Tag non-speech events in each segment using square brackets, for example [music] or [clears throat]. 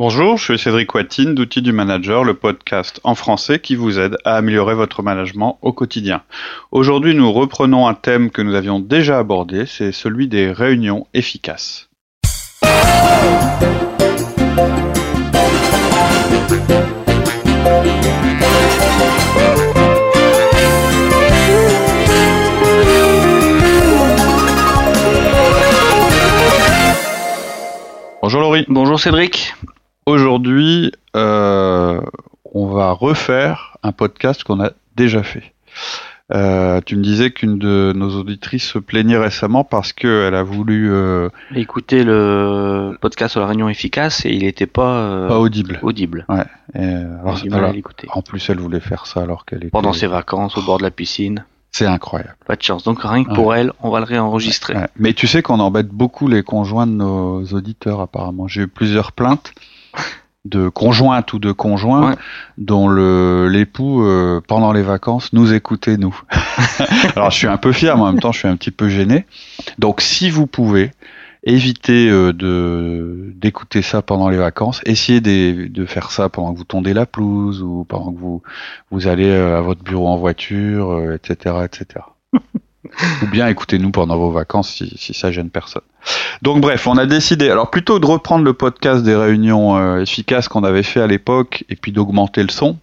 Bonjour, je suis Cédric Watine d'Outils du Manager, le podcast en français qui vous aide à améliorer votre management au quotidien. Aujourd'hui, nous reprenons un thème que nous avions déjà abordé, c'est celui des réunions efficaces. Bonjour Laurie. Bonjour Cédric. Aujourd'hui, euh, on va refaire un podcast qu'on a déjà fait. Euh, tu me disais qu'une de nos auditrices se plaignait récemment parce qu'elle a voulu euh, Écouter le podcast sur la réunion efficace et il n'était pas, pas audible. audible. Ouais. Et, alors, à alors, en plus, elle voulait faire ça alors qu'elle était. Pendant ses vacances, au bord de la piscine. C'est incroyable. Pas de chance. Donc rien que pour elle, on va le réenregistrer. Ouais. Mais tu sais qu'on embête beaucoup les conjoints de nos auditeurs apparemment. J'ai eu plusieurs plaintes de conjointes ou de conjoints Ouais. dont le l'époux euh, pendant les vacances nous écoutait nous. [laughs] Alors je suis un peu fier, mais en même temps je suis un petit peu gêné. Donc si vous pouvez éviter euh, de d'écouter ça pendant les vacances, essayez de, de faire ça pendant que vous tondez la pelouse ou pendant que vous vous allez euh, à votre bureau en voiture, euh, etc., etc. [laughs] Ou bien écoutez-nous pendant vos vacances si, ça gêne personne. Donc bref, on a décidé, alors plutôt de reprendre le podcast des réunions euh, efficaces qu'on avait fait à l'époque et puis d'augmenter le son,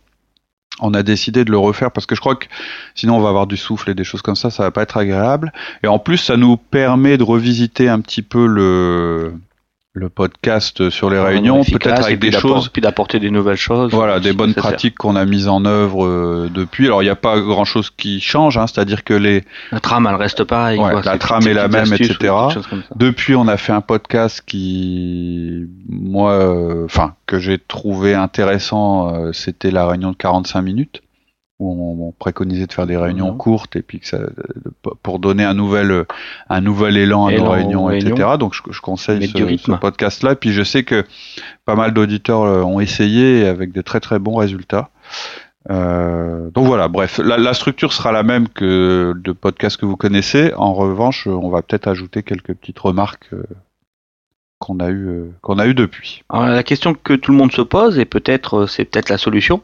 on a décidé de le refaire parce que je crois que sinon on va avoir du souffle et des choses comme ça, ça va pas être agréable. Et en plus, ça nous permet de revisiter un petit peu le le podcast sur les réunions, Efficace, peut-être et avec des choses Puis d'apporter des nouvelles choses. voilà, des bonnes nécessaire. pratiques qu'on a mises en œuvre euh, depuis. Alors, il n'y a pas grand-chose qui change, hein, c'est-à-dire que les La trame, elle reste pareille. Ouais, la trame est la même, etc. depuis, on a fait un podcast qui, moi, euh, enfin, que j'ai trouvé intéressant. euh, C'était la réunion de 45 minutes où on, on préconisait de faire des réunions Mhm. courtes et puis que ça, pour donner un nouvel, un nouvel élan à nos réunions, etc. Donc, je, je conseille ce, podcast-là. Puis, je sais que pas mal d'auditeurs euh, ont essayé avec de très très bons résultats. Euh, donc voilà, bref, la, la structure sera la même que de podcast que vous connaissez. En revanche, on va peut-être ajouter quelques petites remarques euh, qu'on a eu euh, qu'on a eu depuis. Alors, la question que tout le monde se pose, et peut-être c'est peut-être la solution,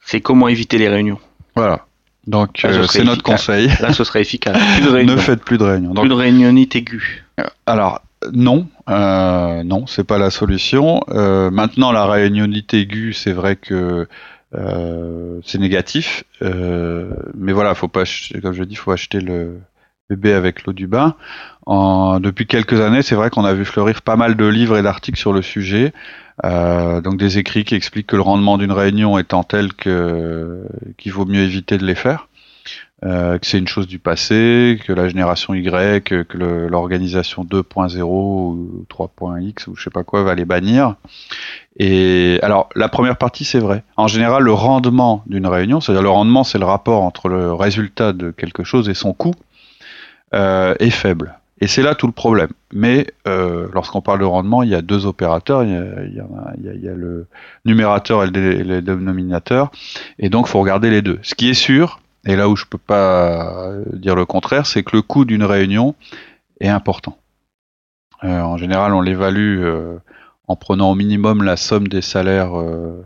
c'est comment éviter les réunions. Voilà. Donc euh, c'est notre conseil. Là, ce serait efficace. [laughs] Plus ne faites plus de réunions. Donc, Plus de réunionnite aiguë. alors non, euh, non, c'est pas la solution. Euh, maintenant, la réunionnite aiguë, c'est vrai que euh, c'est négatif, euh, mais voilà, faut pas, acheter- comme je dis, faut acheter le bébé avec l'eau du bain. Depuis quelques années, c'est vrai qu'on a vu fleurir pas mal de livres et d'articles sur le sujet. Euh, donc des écrits qui expliquent que le rendement d'une réunion étant tel que qu'il vaut mieux éviter de les faire, euh, que c'est une chose du passé, que la génération Y, que, que l'organisation 2.0 ou 3.x ou je sais pas quoi va les bannir. Et alors la première partie c'est vrai. En général, le rendement d'une réunion, c'est-à-dire le rendement, c'est le rapport entre le résultat de quelque chose et son coût, est faible. Et c'est là tout le problème. Mais euh, lorsqu'on parle de rendement, il y a deux opérateurs. Il y a, il y a- il y a- le numérateur et le, dé- le dénominateur. Et donc, faut regarder les deux. Ce qui est sûr, et là où je peux pas dire le contraire, c'est que le coût d'une réunion est important. Euh, en général, on l'évalue euh, en prenant au minimum la somme des salaires euh,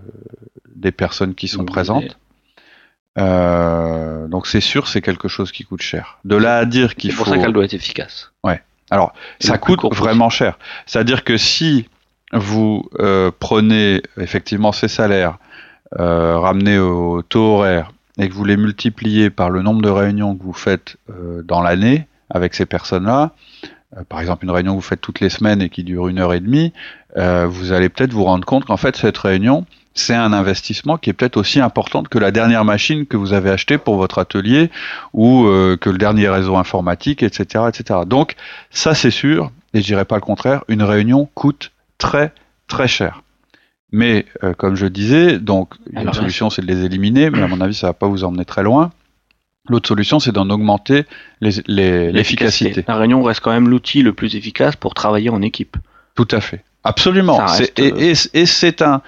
des personnes qui sont présentes. Euh, donc c'est sûr, c'est quelque chose qui coûte cher. De là à dire qu'il C'est faut pour ça qu'elle doit être efficace. alors, Et ça coûte vraiment cher. C'est-à-dire que si vous euh, prenez effectivement ces salaires, euh, ramenés au taux horaire, et que vous les multipliez par le nombre de réunions que vous faites euh, dans l'année avec ces personnes-là, euh, par exemple une réunion que vous faites toutes les semaines et qui dure une heure et demie, euh, vous allez peut-être vous rendre compte qu'en fait cette réunion, c'est un investissement qui est peut-être aussi important que la dernière machine que vous avez achetée pour votre atelier ou euh, que le dernier réseau informatique, etc., etc. Donc ça c'est sûr, et je dirais pas le contraire, une réunion coûte très très cher. Mais euh, comme je disais, donc une solution c'est de les éliminer, mais à mon avis ça va pas vous emmener très loin. L'autre solution c'est d'en augmenter l'efficacité. La réunion reste quand même l'outil le plus efficace pour travailler en équipe. Tout à fait. Absolument. Reste, et et- et c'est un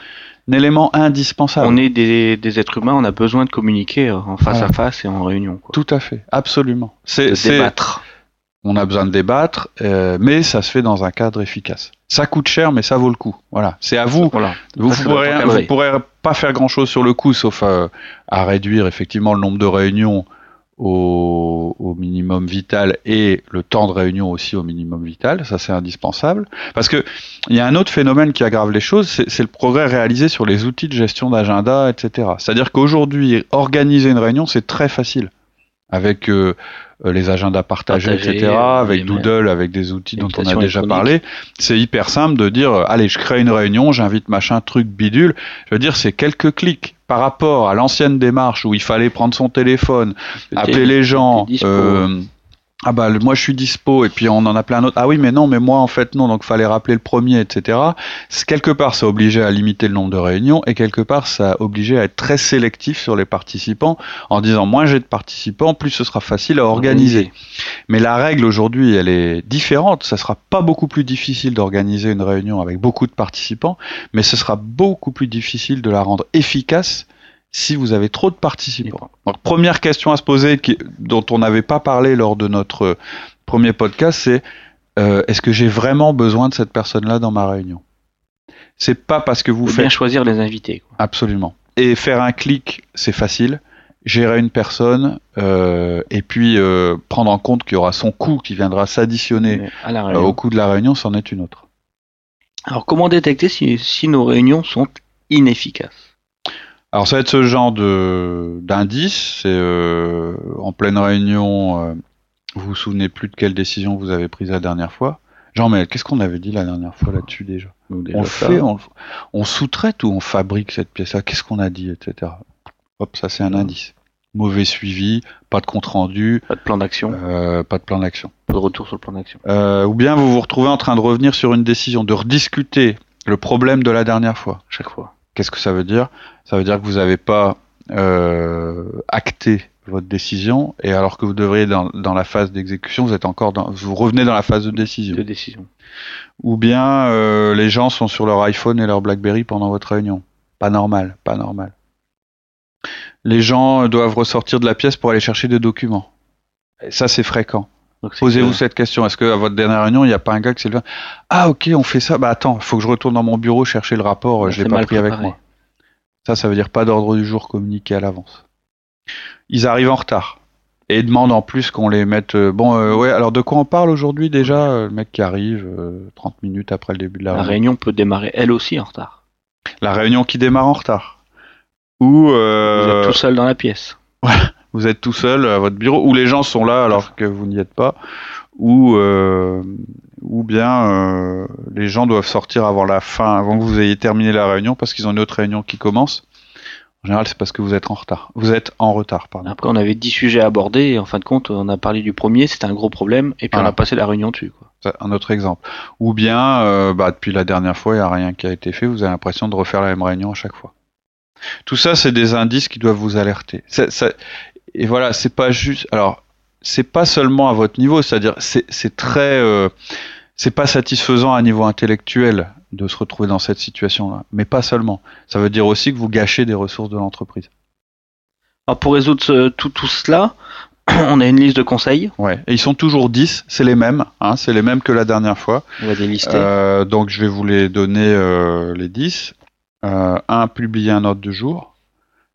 élément indispensable. On est des, des êtres humains, on a besoin de communiquer euh, en face Ouais. à face et en réunion. Quoi. Tout à fait. Absolument. C'est débattre. On a besoin de débattre, euh, mais ça se fait dans un cadre efficace. Ça coûte cher, mais ça vaut le coup. Voilà, c'est à vous. Voilà. Vous ne pourrez, vous pas faire grand chose sur le coup, sauf à, à réduire effectivement le nombre de réunions au, au minimum vital et le temps de réunion aussi au minimum vital. Ça, c'est indispensable. Parce que il y a un autre phénomène qui aggrave les choses, c'est le progrès réalisé sur les outils de gestion d'agenda, etc. C'est-à-dire qu'aujourd'hui, organiser une réunion, c'est très facile. Avec euh, euh, les agendas partagés, etc., euh, avec Doodle, avec des outils dont on a déjà parlé, c'est hyper simple de dire euh, allez, je crée une réunion, j'invite machin, truc, bidule. Je veux dire, c'est quelques clics par rapport à l'ancienne démarche où il fallait prendre son téléphone, appeler les gens. euh, ah bah moi je suis dispo et puis on en appelait un autre. Ah oui mais non mais moi en fait non donc fallait rappeler le premier etc. Quelque part ça obligeait à limiter le nombre de réunions et quelque part ça obligeait à être très sélectif sur les participants en disant moins j'ai de participants plus ce sera facile à organiser. Mais la règle aujourd'hui, elle est différente. Ça sera pas beaucoup plus difficile d'organiser une réunion avec beaucoup de participants, mais ce sera beaucoup plus difficile de la rendre efficace si vous avez trop de participants. Donc, première question à se poser qui- dont on n'avait pas parlé lors de notre euh, premier podcast, c'est euh, est-ce que j'ai vraiment besoin de cette personne-là dans ma réunion? C'est pas parce que vous faites bien choisir les invités. quoi. Absolument. Et faire un clic, c'est facile. Gérer une personne euh, et puis euh, prendre en compte qu'il y aura son coût qui viendra s'additionner au coût de la réunion, c'en est une autre. Alors comment détecter si, si nos réunions sont inefficaces? Alors ça va être ce genre de d'indice. C'est euh, en pleine réunion, euh, vous vous souvenez plus de quelle décision vous avez prise la dernière fois. Jean, mais qu'est-ce qu'on avait dit la dernière fois là-dessus déjà? On le ça. fait, on, on sous-traite ou on fabrique cette pièce-là? Qu'est-ce qu'on a dit, etc. Hop, ça c'est un indice. Mauvais suivi, pas de compte rendu, Pas de plan d'action, euh, pas de plan d'action. pas de retour sur le plan d'action. Euh, ou bien vous vous retrouvez en train de revenir sur une décision, de rediscuter le problème de la dernière fois. Chaque fois. Qu'est-ce que ça veut dire? Ça veut dire que vous n'avez pas euh, acté votre décision, et alors que vous devriez dans, dans la phase d'exécution, vous êtes encore dans, vous revenez dans la phase de décision. De décision. Ou bien euh, les gens sont sur leur iPhone et leur BlackBerry pendant votre réunion. Pas normal, pas normal. Les gens doivent ressortir de la pièce pour aller chercher des documents. Et ça, c'est fréquent. Posez-vous que- cette question. Est-ce que à votre dernière réunion, il n'y a pas un gars qui s'est levé? Ah, ok, on fait ça. Bah attends, il faut que je retourne dans mon bureau chercher le rapport. Je l'ai c'est pas pris avec moi. Ça, ça veut dire pas d'ordre du jour communiqué à l'avance. Ils arrivent en retard et demandent en plus qu'on les mette. euh, bon, euh, ouais. Alors de quoi on parle aujourd'hui déjà Euh, Le mec qui arrive euh, 30 minutes après le début de la, La réunion? réunion peut démarrer elle aussi en retard. La réunion qui démarre en retard. Ou Vous êtes tout seul dans la pièce. Vous êtes tout seul à votre bureau, ou les gens sont là alors que vous n'y êtes pas, ou euh, ou bien euh, les gens doivent sortir avant la fin, avant que vous ayez terminé la réunion, parce qu'ils ont une autre réunion qui commence. En général, c'est parce que vous êtes en retard. Vous êtes en retard, pardon. Après, on avait 10 sujets à aborder et en fin de compte, on a parlé du premier, c'était un gros problème, et puis Voilà. on a passé la réunion dessus. Quoi. C'est un autre exemple. Ou bien, euh, bah, depuis la dernière fois, il n'y a rien qui a été fait. Vous avez l'impression de refaire la même réunion à chaque fois. Tout ça, c'est des indices qui doivent vous alerter. Ça- ça- et voilà, c'est pas juste. Alors, c'est pas seulement à votre niveau, c'est-à-dire, c'est très, euh, c'est pas satisfaisant à un niveau intellectuel de se retrouver dans cette situation-là, mais pas seulement. Ça veut dire aussi que vous gâchez des ressources de l'entreprise. Alors pour résoudre ce- tout, tout cela, [clears throat] on a une liste de conseils, Ouais. Et ils sont toujours 10, c'est les mêmes, hein, c'est les mêmes que la dernière fois. on va les lister. Euh, donc je vais vous les donner euh, les 10. Euh, 1. Publier un ordre du jour.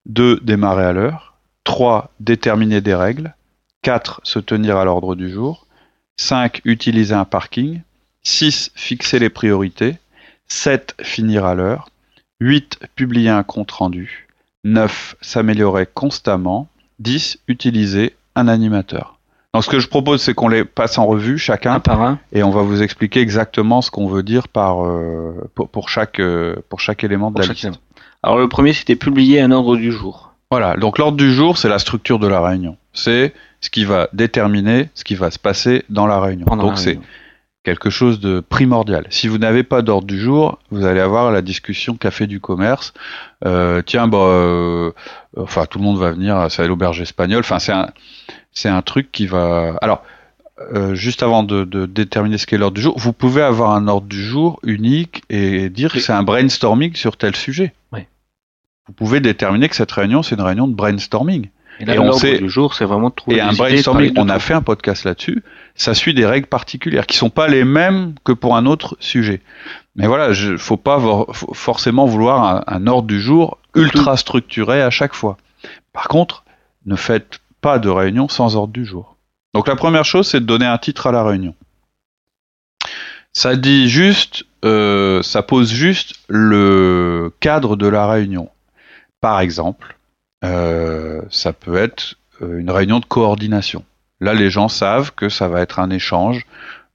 2. Démarrer à l'heure. 3. Déterminer des règles. 4. Se tenir à l'ordre du jour. 5. Utiliser un parking. 6. Fixer les priorités. 7. Finir à l'heure. 8. Publier un compte rendu. 9. S'améliorer constamment. 10. Utiliser un animateur. Donc ce que je propose, c'est qu'on les passe en revue chacun un par un. et on va vous expliquer exactement ce qu'on veut dire par euh, pour, pour chaque euh, pour chaque élément de Pour la liste. élément. Alors le premier, c'était publier un ordre du jour. Voilà. Donc l'ordre du jour, c'est la structure de la réunion. C'est ce qui va déterminer ce qui va se passer dans la réunion. Pendant Donc c'est. Quelque chose de primordial. Si vous n'avez pas d'ordre du jour, vous allez avoir la discussion café du commerce. Euh, tiens, bah, euh, enfin tout le monde va venir, c'est à l'auberge espagnole. Enfin c'est un c'est un truc qui va. Alors euh, juste avant de, de déterminer ce qu'est l'ordre du jour, vous pouvez avoir un ordre du jour unique et dire que c'est un brainstorming sur tel sujet. Oui. Vous pouvez déterminer que cette réunion c'est une réunion de brainstorming. Et, là, Et on sait- du jour, c'est vraiment de trouver Et un brainstorming, on a fait un podcast là-dessus, ça suit des règles particulières qui sont pas les mêmes que pour un autre sujet. Mais voilà, je faut pas faut forcément vouloir un, un ordre du jour ultra structuré à chaque fois. Par contre, ne faites pas de réunion sans ordre du jour. Donc la première chose, c'est de donner un titre à la réunion. Ça dit juste, euh, ça pose juste le cadre de la réunion. Par exemple, euh, ça peut être euh, une réunion de coordination. Là, les gens savent que ça va être un échange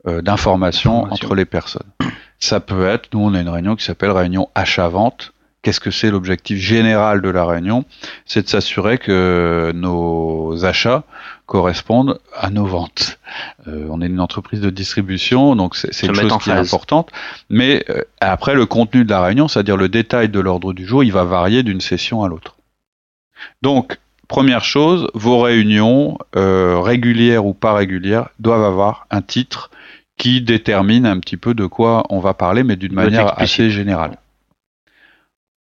euh, d'informations Information. entre les personnes. Ça peut être, nous, on a une réunion qui s'appelle réunion achat-vente. Qu'est-ce que c'est l'objectif général de la réunion? C'est de s'assurer que nos achats correspondent à nos ventes. Euh, on est une entreprise de distribution, donc c'est une chose qui est importante. Mais euh, après, le contenu de la réunion, c'est-à-dire le détail de l'ordre du jour, il va varier d'une session à l'autre. Donc, première chose, vos réunions, euh, régulières ou pas régulières, doivent avoir un titre qui détermine un petit peu de quoi on va parler, mais d'une manière assez générale.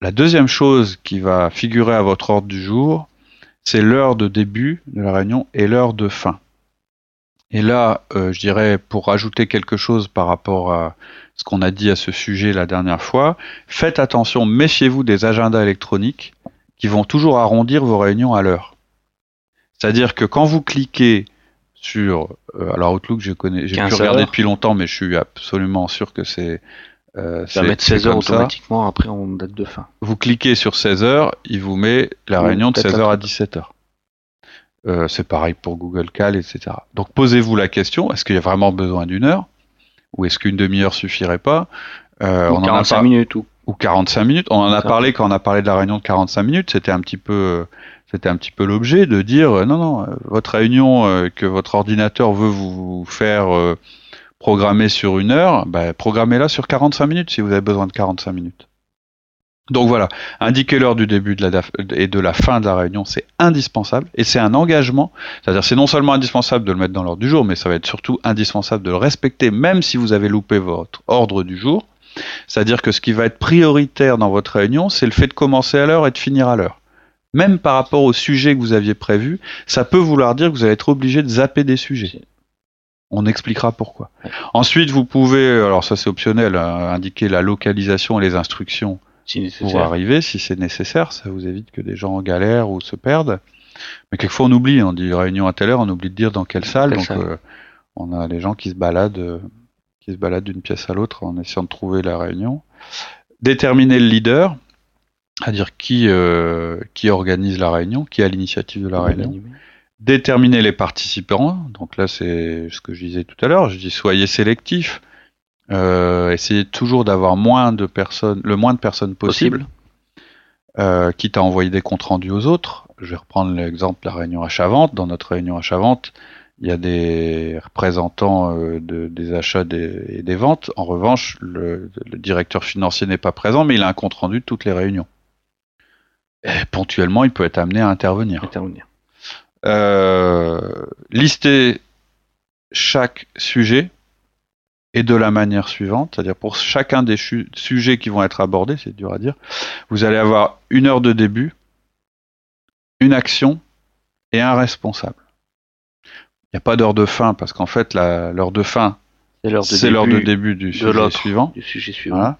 La deuxième chose qui va figurer à votre ordre du jour, c'est l'heure de début de la réunion et l'heure de fin. Et là, euh, je dirais, pour rajouter quelque chose par rapport à ce qu'on a dit à ce sujet la dernière fois, faites attention, méfiez-vous des agendas électroniques qui vont toujours arrondir vos réunions à l'heure. C'est-à-dire que quand vous cliquez sur, euh, alors Outlook, je connais, j'ai pu 15 regarder heures. depuis longtemps, mais je suis absolument sûr que c'est euh, Ça va mettre c'est 16 heures ça. automatiquement, après on date de fin. Vous cliquez sur 16 heures, il vous met la réunion de peut-être 16 heures à 17 heures. Euh, c'est pareil pour Google Cal, etc. Donc posez-vous la question est-ce qu'il y a vraiment besoin d'une heure? Ou est-ce qu'une demi-heure suffirait pas? Euh, Ou On en a 45 pas- minutes ou ou 45 minutes. On en a parlé quand on a parlé de la réunion de 45 minutes. C'était un petit peu, c'était un petit peu l'objet de dire euh, non, non, euh, votre réunion euh, que votre ordinateur veut vous faire programmer sur une heure, bah, programmez-la sur 45 minutes si vous avez besoin de 45 minutes. Donc voilà, indiquer l'heure du début de la et de la fin de la réunion, c'est indispensable et c'est un engagement. C'est-à-dire, c'est non seulement indispensable de le mettre dans l'ordre du jour, mais ça va être surtout indispensable de le respecter, même si vous avez loupé votre ordre du jour. C'est-à-dire que ce qui va être prioritaire dans votre réunion, c'est le fait de commencer à l'heure et de finir à l'heure. Même par rapport au sujet que vous aviez prévu, ça peut vouloir dire que vous allez être obligé de zapper des sujets. On expliquera pourquoi. Ensuite, vous pouvez, alors ça c'est optionnel, hein, indiquer la localisation et les instructions si pour arriver si c'est nécessaire. Ça vous évite que des gens galèrent ou se perdent. Mais quelquefois on oublie, on dit réunion à telle heure, on oublie de dire dans quelle salle. Quelle donc salle? euh, on a les gens qui se baladent, euh, qui se baladent d'une pièce à l'autre en essayant de trouver la réunion. Déterminer le leader, c'est-à-dire qui euh, qui organise la réunion, qui a l'initiative de la réunion déterminer les participants. Donc là, c'est ce que je disais tout à l'heure. Je dis soyez sélectifs. Euh, essayez toujours d'avoir moins de personnes, le moins de personnes possible, Possible. euh, quitte à envoyer des comptes rendus aux autres. Je vais reprendre l'exemple de la réunion achat-vente. Dans notre réunion achat-vente, il y a des représentants euh, de- des achats des- et des ventes. En revanche, le, le directeur financier n'est pas présent, mais il a un compte rendu de toutes les réunions. Et ponctuellement, il peut être amené à intervenir Intervenir. euh, lister chaque sujet et de la manière suivante, c'est-à-dire pour chacun des sujets qui vont être abordés, c'est dur à dire, vous allez avoir une heure de début, une action et un responsable. Il n'y a pas d'heure de fin parce qu'en fait l'heure de fin C'est l'heure de c'est début du sujet suivant. du sujet suivant. Voilà.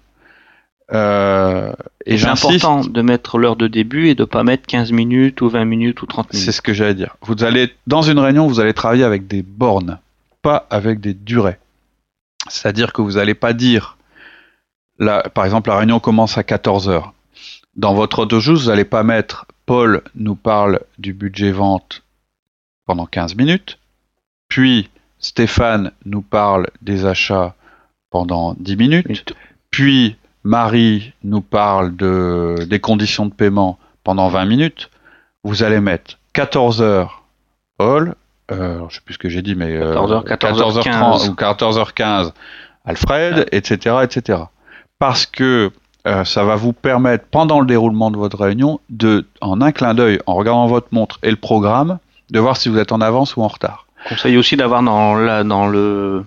Euh, et C'est important de mettre l'heure de début et de pas mettre 15 minutes ou 20 minutes ou 30 C'est minutes. ce que j'allais dire. Vous allez dans une réunion, vous allez travailler avec des bornes, pas avec des durées. C'est-à-dire que vous n'allez pas dire, là, par exemple, la réunion commence à 14 heures. Dans votre jour, vous n'allez pas mettre Paul nous parle du budget vente pendant 15 minutes, puis Stéphane nous parle des achats pendant 10 minutes, puis Marie nous parle de, des conditions de paiement pendant 20 minutes, vous allez mettre 14 heures Paul, euh, je sais plus ce que j'ai dit, mais euh, 14 heures, 14 heures 14h30 15. ou 14h15 Alfred, etc., etc. Parce que euh, ça va vous permettre, pendant le déroulement de votre réunion, de, en un clin d'œil, en regardant votre montre et le programme, de voir si vous êtes en avance ou en retard. Conseille aussi d'avoir dans la, dans le,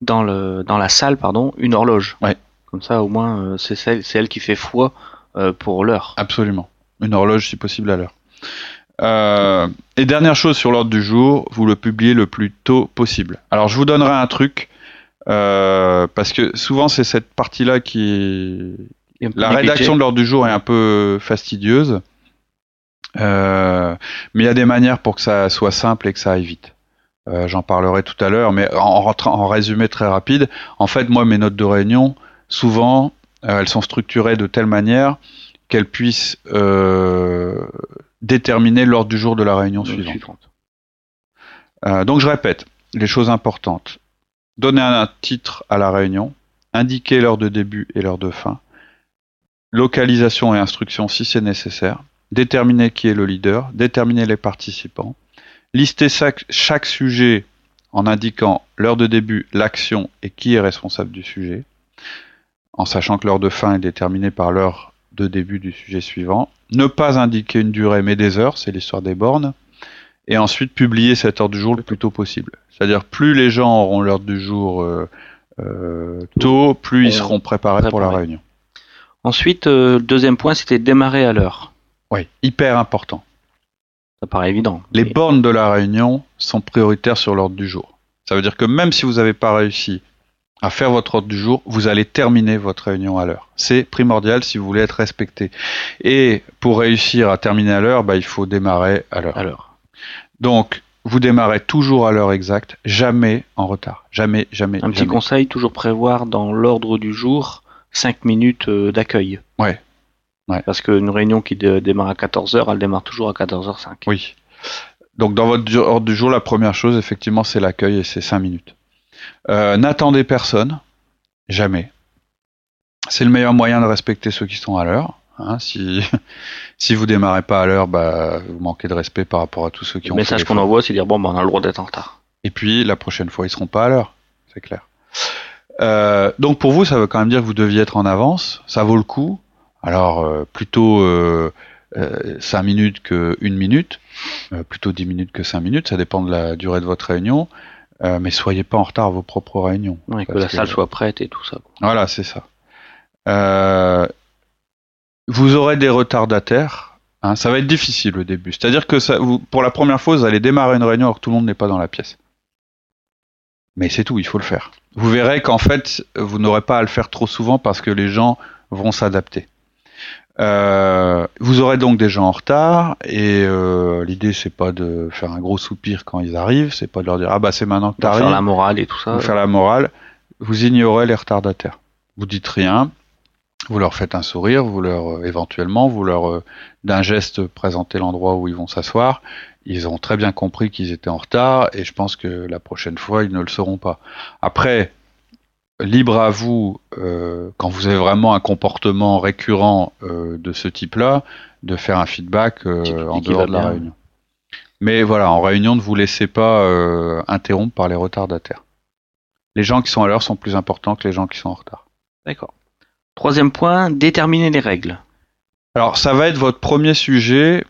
dans le, dans la salle, pardon, une horloge. Ouais. Comme ça, au moins, euh, c'est celle, c'est elle qui fait foi euh, pour l'heure. Absolument. Une horloge, si possible, à l'heure. Euh, et dernière chose sur l'ordre du jour, vous le publiez le plus tôt possible. Alors je vous donnerai un truc, euh, parce que souvent c'est cette partie-là qui est... La rédaction de l'ordre du jour est un peu fastidieuse, euh, mais il y a des manières pour que ça soit simple et que ça aille vite. Euh, J'en parlerai tout à l'heure, mais en, en résumé très rapide, en fait moi mes notes de réunion, souvent euh, elles sont structurées de telle manière qu'elles puissent euh, déterminer l'ordre du jour de la réunion suivante. Euh, donc je répète, les choses importantes. Donner un titre à la réunion, indiquer l'heure de début et l'heure de fin, localisation et instruction si c'est nécessaire, déterminer qui est le leader, déterminer les participants, lister chaque, sujet en indiquant l'heure de début, l'action et qui est responsable du sujet, en sachant que l'heure de fin est déterminée par l'heure de début du sujet suivant, ne pas indiquer une durée mais des heures, c'est l'histoire des bornes, et ensuite publier cette heure du jour le plus tôt possible. C'est-à-dire plus les gens auront l'heure du jour euh, euh, tôt, plus ils seront préparés pour la réunion. Ensuite, euh, le deuxième point, c'était démarrer à l'heure. Oui, hyper important. Ça paraît évident. Les bornes de la réunion sont prioritaires sur l'ordre du jour. Ça veut dire que même si vous n'avez pas réussi à faire votre ordre du jour, vous allez terminer votre réunion à l'heure. C'est primordial si vous voulez être respecté. Et pour réussir à terminer à l'heure, bah, il faut démarrer à l'heure. Donc, vous démarrez toujours à l'heure exacte, jamais en retard. Jamais, jamais. Un petit conseil, toujours prévoir dans l'ordre du jour 5 minutes euh, d'accueil. Ouais. Ouais. Parce qu'une réunion qui démarre à 14h, elle démarre toujours à 14h05. Oui. Donc dans votre ordre du jour, la première chose, effectivement, c'est l'accueil et c'est 5 minutes. Euh, n'attendez personne, jamais. C'est le meilleur moyen de respecter ceux qui sont à l'heure. Hein. si, [laughs] si vous démarrez pas à l'heure, bah, vous manquez de respect par rapport à tous ceux qui ont. Le message qu'on envoie, c'est dire bon, bah, on a le droit d'être en retard. Et puis la prochaine fois, ils seront pas à l'heure, c'est clair. Euh, donc pour vous, ça veut quand même dire que vous deviez être en avance. Ça vaut le coup. Alors euh, plutôt euh, 5 minutes que 1 minute, plutôt 10 minutes que 5 minutes. Ça dépend de la durée de votre réunion. Euh, mais soyez pas en retard à vos propres réunions. que la salle soit prête et tout ça. Voilà, c'est ça. Euh, vous aurez des retardataires. Hein, ça va être difficile au début. C'est-à-dire que ça, vous, pour la première fois, vous allez démarrer une réunion alors que tout le monde n'est pas dans la pièce. Mais c'est tout, il faut le faire. Vous verrez qu'en fait, vous n'aurez pas à le faire trop souvent parce que les gens vont s'adapter. Euh, vous aurez donc des gens en retard et euh, l'idée c'est pas de faire un gros soupir quand ils arrivent, c'est pas de leur dire ah bah c'est maintenant que t'arrives. Faire la morale et tout ça. Faire la morale. Vous ignorez les retardataires. Vous dites rien. Vous leur faites un sourire, vous leur euh, éventuellement vous leur euh, d'un geste présentez l'endroit où ils vont s'asseoir. Ils ont très bien compris qu'ils étaient en retard et je pense que la prochaine fois ils ne le seront pas. Après libre à vous, euh, quand vous avez vraiment un comportement récurrent euh, de ce type-là, de faire un feedback euh, en dehors de la réunion. Mais voilà, en réunion, ne vous laissez pas interrompre par les retardataires. Les gens qui sont à l'heure sont plus importants que les gens qui sont en retard. D'accord. Troisième point, déterminer les règles. Alors, ça va être votre premier sujet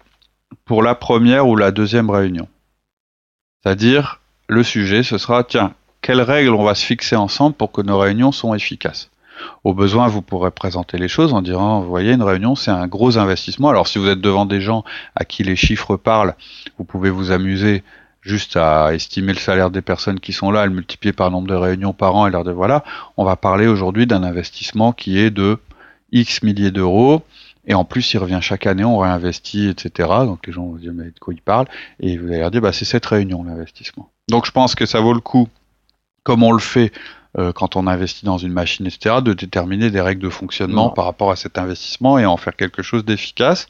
pour la première ou la deuxième réunion. C'est-à-dire, le sujet, ce sera, tiens, quelles règles on va se fixer ensemble pour que nos réunions soient efficaces. Au besoin, vous pourrez présenter les choses en disant, vous voyez, une réunion, c'est un gros investissement. Alors, si vous êtes devant des gens à qui les chiffres parlent, vous pouvez vous amuser juste à estimer le salaire des personnes qui sont là, à le multiplier par nombre de réunions par an et leur dire, voilà, on va parler aujourd'hui d'un investissement qui est de X milliers d'euros. Et en plus, il revient chaque année, on réinvestit, etc. Donc les gens vont dire, mais de quoi ils parlent Et vous allez leur dire, bah, c'est cette réunion, l'investissement. Donc je pense que ça vaut le coup comme on le fait euh, quand on investit dans une machine, etc., de déterminer des règles de fonctionnement par rapport à cet investissement et en faire quelque chose d'efficace.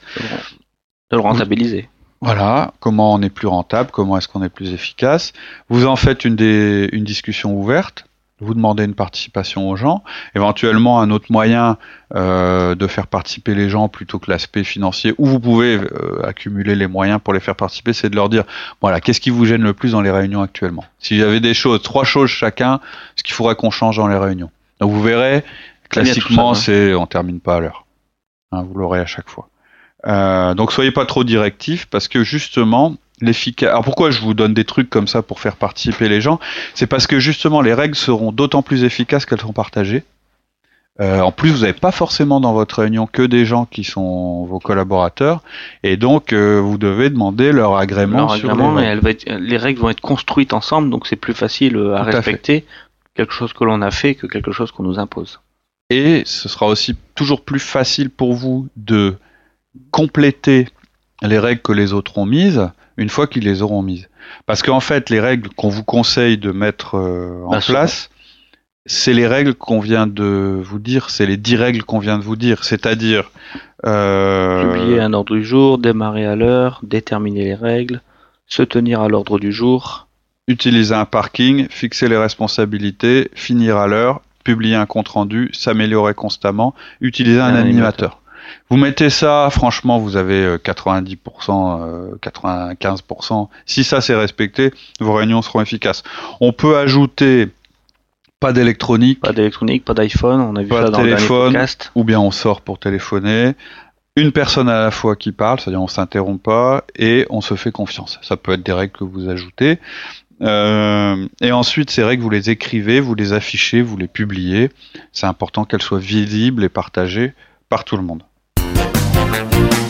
De le rentabiliser. Voilà, comment on est plus rentable, comment est-ce qu'on est plus efficace. Vous en faites une, des, une discussion ouverte vous demandez une participation aux gens, éventuellement un autre moyen euh, de faire participer les gens plutôt que l'aspect financier, où vous pouvez euh, accumuler les moyens pour les faire participer, c'est de leur dire, voilà, qu'est-ce qui vous gêne le plus dans les réunions actuellement? Si j'avais des choses, trois choses chacun, ce qu'il faudrait qu'on change dans les réunions. Donc vous verrez, classiquement, hein. c'est on termine pas à l'heure. Hein, vous l'aurez à chaque fois. Euh, donc soyez pas trop directif parce que justement, Alors pourquoi je vous donne des trucs comme ça pour faire participer les gens? C'est parce que justement les règles seront d'autant plus efficaces qu'elles seront partagées. Euh, en plus, vous n'avez pas forcément dans votre réunion que des gens qui sont vos collaborateurs, et donc euh, vous devez demander leur agrément. Leur sur les elle va être- les règles vont être construites ensemble, donc c'est plus facile euh, à Tout à fait. respecter quelque chose que l'on a fait que quelque chose qu'on nous impose. Et ce sera aussi toujours plus facile pour vous de compléter les règles que les autres ont mises une fois qu'ils les auront mises. Parce qu'en fait, les règles qu'on vous conseille de mettre euh, en place, c'est les règles qu'on vient de vous dire, c'est les dix règles qu'on vient de vous dire, c'est-à-dire euh, Publier un ordre du jour, démarrer à l'heure, déterminer les règles, se tenir à l'ordre du jour, utiliser un parking, fixer les responsabilités, finir à l'heure, publier un compte-rendu, s'améliorer constamment, utiliser un, Un animateur. Vous mettez ça, franchement, vous avez euh, 90%, euh, 95%. Si ça c'est respecté, vos réunions seront efficaces. On peut ajouter pas d'électronique, pas d'électronique, pas d'iPhone, on a vu Pas ça dans le dernier téléphone. podcast. ou bien on sort pour téléphoner. Une personne à la fois qui parle, c'est-à-dire on s'interrompt pas et on se fait confiance. Ça peut être des règles que vous ajoutez. Euh, et ensuite, ces règles, vous les écrivez, vous les affichez, vous les publiez. C'est important qu'elles soient visibles et partagées par tout le monde. Thank